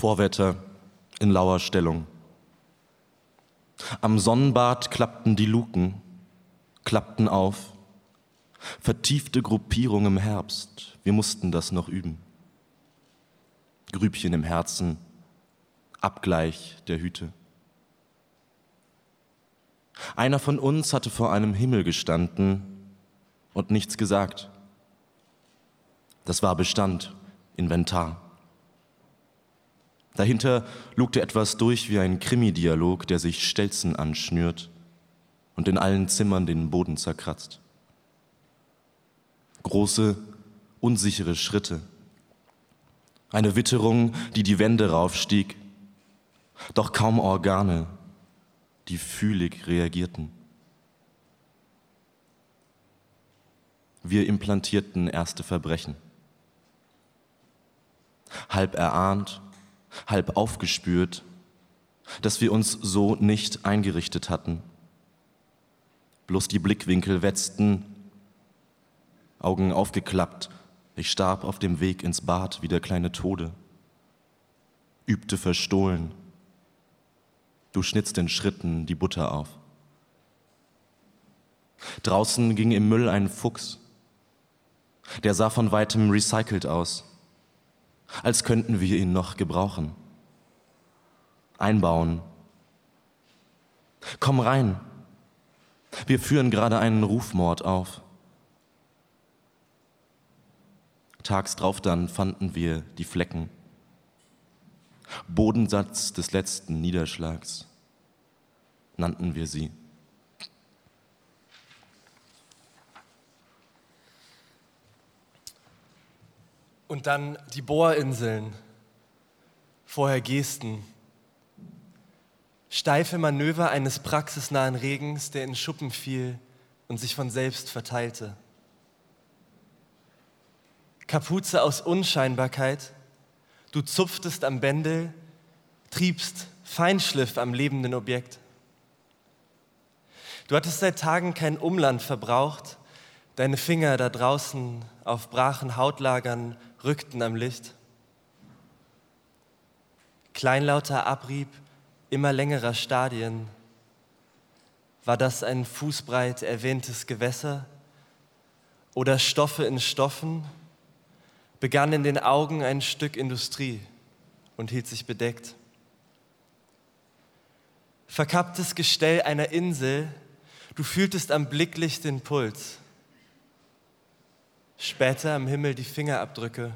Vorwetter in lauer Stellung. Am Sonnenbad klappten die Luken, klappten auf. Vertiefte Gruppierung im Herbst, wir mussten das noch üben. Grübchen im Herzen, Abgleich der Hüte. Einer von uns hatte vor einem Himmel gestanden und nichts gesagt. Das war Bestand, Inventar. Dahinter lugte etwas durch wie ein Krimi-Dialog, der sich Stelzen anschnürt und in allen Zimmern den Boden zerkratzt. Große, unsichere Schritte. Eine Witterung, die die Wände raufstieg, doch kaum Organe, die fühlig reagierten. Wir implantierten erste Verbrechen. Halb erahnt, halb aufgespürt, dass wir uns so nicht eingerichtet hatten. Bloß die Blickwinkel wetzten, Augen aufgeklappt. Ich starb auf dem Weg ins Bad wie der kleine Tode, übte verstohlen. Du schnitzt in Schritten die Butter auf. Draußen ging im Müll ein Fuchs. Der sah von weitem recycelt aus als könnten wir ihn noch gebrauchen. Einbauen. Komm rein. Wir führen gerade einen Rufmord auf. Tags drauf dann fanden wir die Flecken. Bodensatz des letzten Niederschlags nannten wir sie. Und dann die Bohrinseln, vorher Gesten. Steife Manöver eines praxisnahen Regens, der in Schuppen fiel und sich von selbst verteilte. Kapuze aus Unscheinbarkeit, du zupftest am Bändel, triebst Feinschliff am lebenden Objekt. Du hattest seit Tagen kein Umland verbraucht, deine Finger da draußen auf brachen Hautlagern rückten am Licht. Kleinlauter Abrieb immer längerer Stadien. War das ein fußbreit erwähntes Gewässer oder Stoffe in Stoffen? Begann in den Augen ein Stück Industrie und hielt sich bedeckt. Verkapptes Gestell einer Insel, du fühltest am Blicklicht den Puls. Später am Himmel die Fingerabdrücke,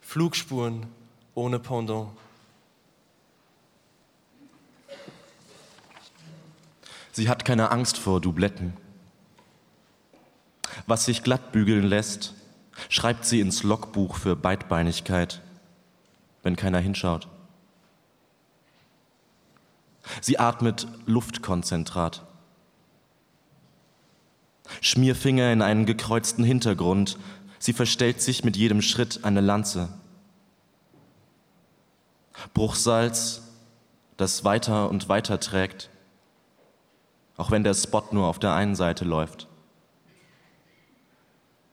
Flugspuren ohne Pendant. Sie hat keine Angst vor Dubletten. Was sich glatt bügeln lässt, schreibt sie ins Logbuch für Beidbeinigkeit, wenn keiner hinschaut. Sie atmet Luftkonzentrat. Schmierfinger in einen gekreuzten Hintergrund. Sie verstellt sich mit jedem Schritt eine Lanze. Bruchsalz, das weiter und weiter trägt, auch wenn der Spot nur auf der einen Seite läuft.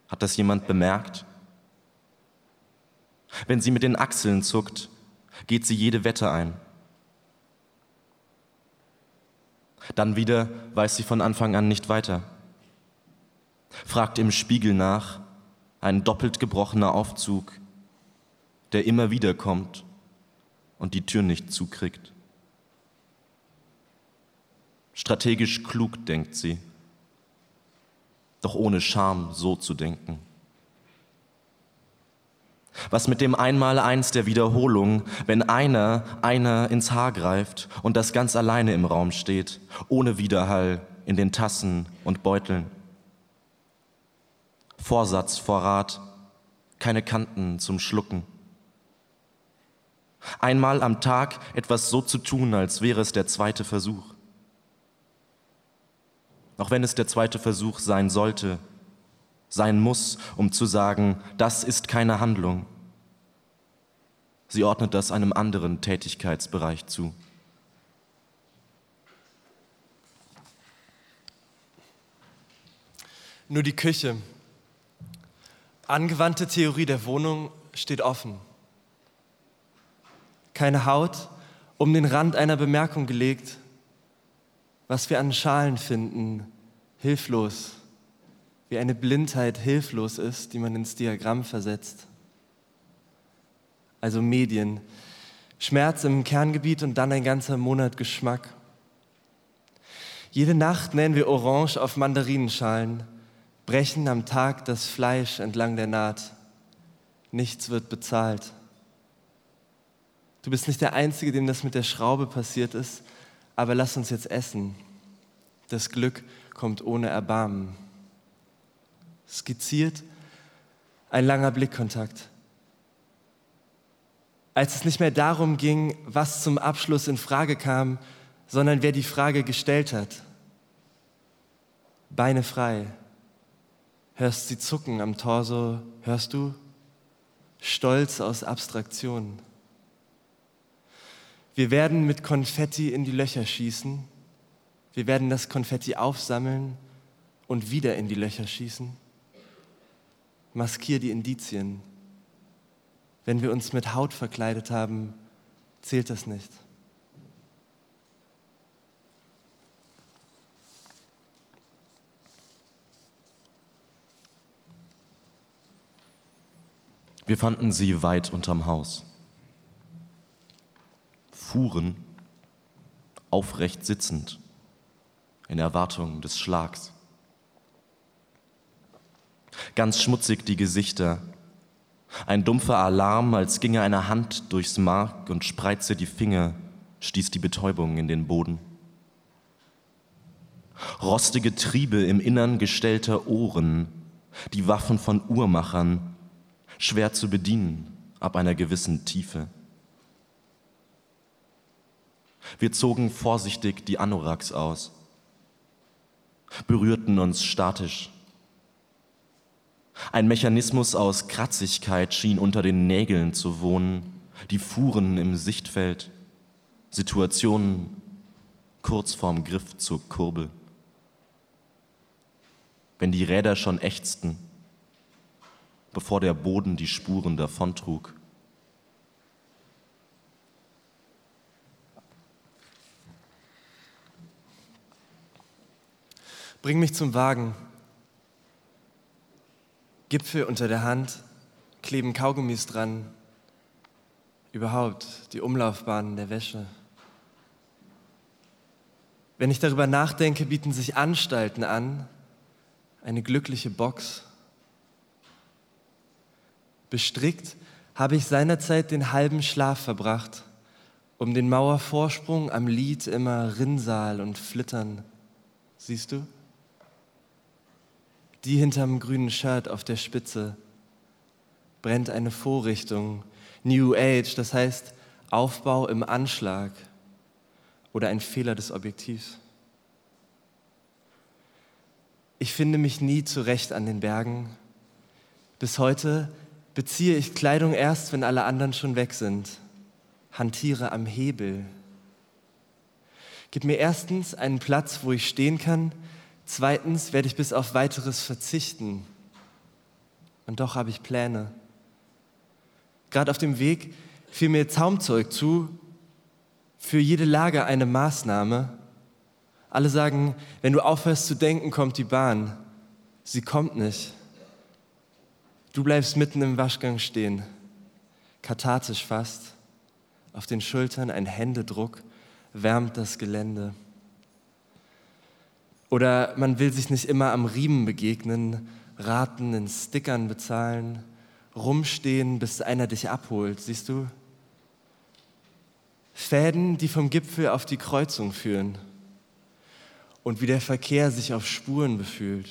Hat das jemand bemerkt? Wenn sie mit den Achseln zuckt, geht sie jede Wette ein. Dann wieder weiß sie von Anfang an nicht weiter fragt im Spiegel nach, ein doppelt gebrochener Aufzug, der immer wieder kommt und die Tür nicht zukriegt. Strategisch klug denkt sie, doch ohne Scham so zu denken. Was mit dem Einmaleins der Wiederholung, wenn einer, einer ins Haar greift und das ganz alleine im Raum steht, ohne Widerhall in den Tassen und Beuteln? Vorsatz, Vorrat, keine Kanten zum Schlucken. Einmal am Tag etwas so zu tun, als wäre es der zweite Versuch. Auch wenn es der zweite Versuch sein sollte, sein muss, um zu sagen, das ist keine Handlung. Sie ordnet das einem anderen Tätigkeitsbereich zu. Nur die Küche Angewandte Theorie der Wohnung steht offen. keine Haut, um den Rand einer Bemerkung gelegt. Was wir an Schalen finden, hilflos, wie eine Blindheit hilflos ist, die man ins Diagramm versetzt. Also Medien, Schmerz im Kerngebiet und dann ein ganzer Monat Geschmack. Jede Nacht nähen wir Orange auf Mandarinenschalen, brechen am Tag das Fleisch entlang der Naht. Nichts wird bezahlt. Du bist nicht der Einzige, dem das mit der Schraube passiert ist, aber lass uns jetzt essen. Das Glück kommt ohne Erbarmen. Skizziert ein langer Blickkontakt. Als es nicht mehr darum ging, was zum Abschluss in Frage kam, sondern wer die Frage gestellt hat. Beine frei. Hörst sie zucken am Torso, hörst du? Stolz aus Abstraktion. Wir werden mit Konfetti in die Löcher schießen. Wir werden das Konfetti aufsammeln und wieder in die Löcher schießen. Maskier die Indizien. Wenn wir uns mit Haut verkleidet haben, zählt das nicht. Wir fanden sie weit unterm Haus. Fuhren aufrecht sitzend in Erwartung des Schlags. Ganz schmutzig die Gesichter, ein dumpfer Alarm, als ginge eine Hand durchs Mark und spreize die Finger, stieß die Betäubung in den Boden. Rostige Triebe im Innern gestellter Ohren, die Waffen von Uhrmachern, schwer zu bedienen ab einer gewissen Tiefe. Wir zogen vorsichtig die Anoraks aus, berührten uns statisch. Ein Mechanismus aus Kratzigkeit schien unter den Nägeln zu wohnen, die fuhren im Sichtfeld, Situationen kurz vorm Griff zur Kurbel. Wenn die Räder schon ächzten, bevor der Boden die Spuren davontrug. Bring mich zum Wagen. Gipfel unter der Hand, kleben Kaugummis dran. Überhaupt die Umlaufbahnen der Wäsche. Wenn ich darüber nachdenke, bieten sich Anstalten an, eine glückliche Box Bestrickt habe ich seinerzeit den halben Schlaf verbracht, um den Mauervorsprung am Lied immer Rinnsal und Flittern. Siehst du? Die hinterm grünen Shirt auf der Spitze brennt eine Vorrichtung, New Age, das heißt Aufbau im Anschlag oder ein Fehler des Objektivs. Ich finde mich nie zurecht an den Bergen. Bis heute beziehe ich Kleidung erst, wenn alle anderen schon weg sind. Hantiere am Hebel. Gib mir erstens einen Platz, wo ich stehen kann. Zweitens werde ich bis auf weiteres verzichten. Und doch habe ich Pläne. Gerade auf dem Weg fiel mir Zaumzeug zu, für jede Lage eine Maßnahme. Alle sagen, wenn du aufhörst zu denken, kommt die Bahn. Sie kommt nicht. Du bleibst mitten im Waschgang stehen, kathartisch fast. Auf den Schultern ein Händedruck wärmt das Gelände. Oder man will sich nicht immer am Riemen begegnen, Raten in Stickern bezahlen, rumstehen, bis einer dich abholt, siehst du? Fäden, die vom Gipfel auf die Kreuzung führen und wie der Verkehr sich auf Spuren befühlt.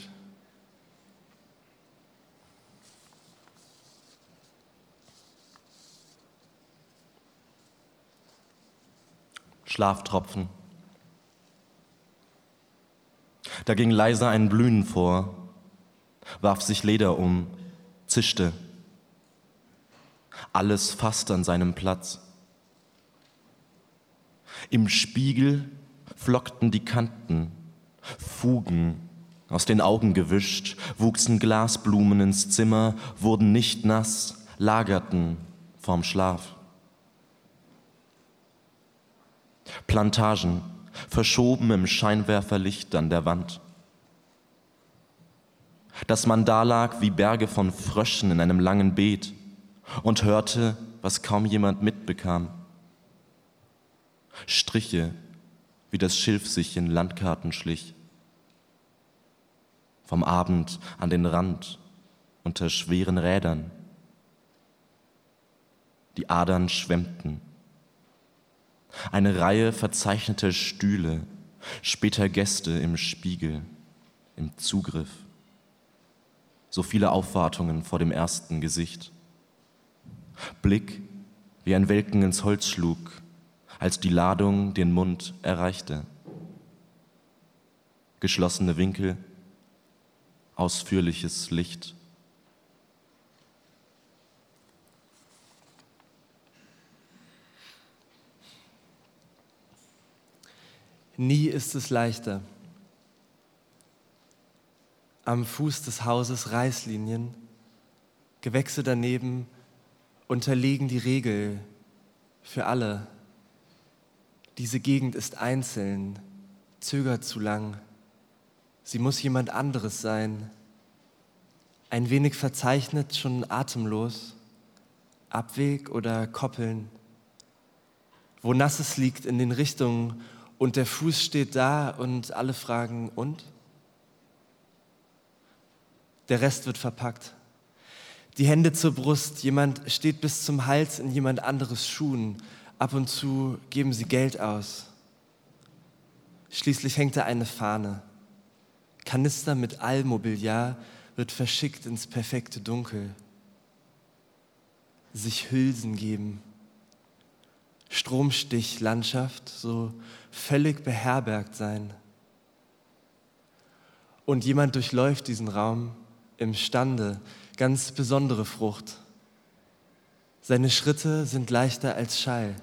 Schlaftropfen. Da ging leise ein Blühen vor, warf sich Leder um, zischte. Alles fast an seinem Platz. Im Spiegel flockten die Kanten, Fugen aus den Augen gewischt, wuchsen Glasblumen ins Zimmer, wurden nicht nass, lagerten vorm Schlaf. Plantagen, verschoben im Scheinwerferlicht an der Wand. Dass man da lag wie Berge von Fröschen in einem langen Beet und hörte, was kaum jemand mitbekam. Striche, wie das Schilf sich in Landkarten schlich. Vom Abend an den Rand unter schweren Rädern. Die Adern schwemmten. Eine Reihe verzeichneter Stühle, später Gäste im Spiegel, im Zugriff. So viele Aufwartungen vor dem ersten Gesicht. Blick wie ein Welken ins Holz schlug, als die Ladung den Mund erreichte. Geschlossene Winkel, ausführliches Licht. Nie ist es leichter. Am Fuß des Hauses Reißlinien, Gewächse daneben unterliegen die Regel für alle. Diese Gegend ist einzeln, zögert zu lang. Sie muss jemand anderes sein. Ein wenig verzeichnet, schon atemlos. Abweg oder Koppeln. Wo Nasses liegt in den Richtungen und der Fuß steht da und alle fragen, und? Der Rest wird verpackt. Die Hände zur Brust, jemand steht bis zum Hals in jemand anderes Schuhen. Ab und zu geben sie Geld aus. Schließlich hängt da eine Fahne. Kanister mit Allmobiliar wird verschickt ins perfekte Dunkel. Sich Hülsen geben. Stromstich, Landschaft, so völlig beherbergt sein. Und jemand durchläuft diesen Raum imstande, ganz besondere Frucht. Seine Schritte sind leichter als Schall.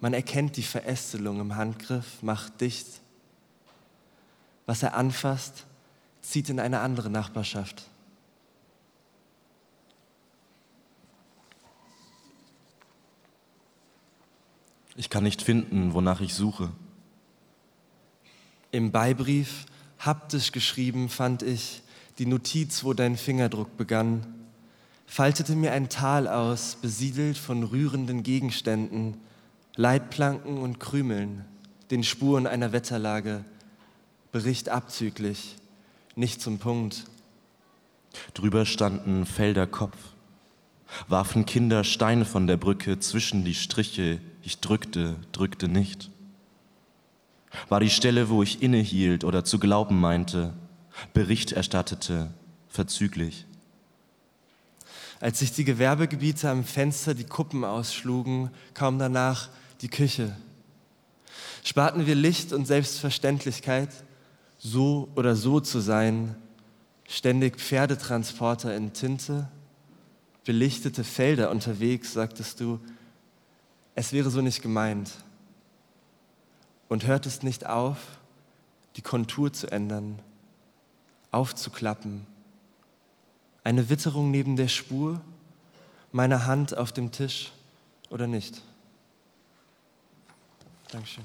Man erkennt die Verästelung im Handgriff, macht dicht. Was er anfasst, zieht in eine andere Nachbarschaft. Ich kann nicht finden, wonach ich suche. Im Beibrief, haptisch geschrieben, fand ich die Notiz, wo dein Fingerdruck begann, faltete mir ein Tal aus, besiedelt von rührenden Gegenständen, Leitplanken und Krümeln, den Spuren einer Wetterlage. Bericht abzüglich, nicht zum Punkt. Drüber standen Felder Kopf, warfen Kinder Steine von der Brücke zwischen die Striche, ich drückte, drückte nicht. War die Stelle, wo ich innehielt oder zu glauben meinte, Bericht erstattete, verzüglich. Als sich die Gewerbegebiete am Fenster die Kuppen ausschlugen, kaum danach die Küche. Sparten wir Licht und Selbstverständlichkeit, so oder so zu sein, ständig Pferdetransporter in Tinte, belichtete Felder unterwegs, sagtest du, es wäre so nicht gemeint. Und hörtest nicht auf, die Kontur zu ändern, aufzuklappen. Eine Witterung neben der Spur, meine Hand auf dem Tisch oder nicht. Dankeschön.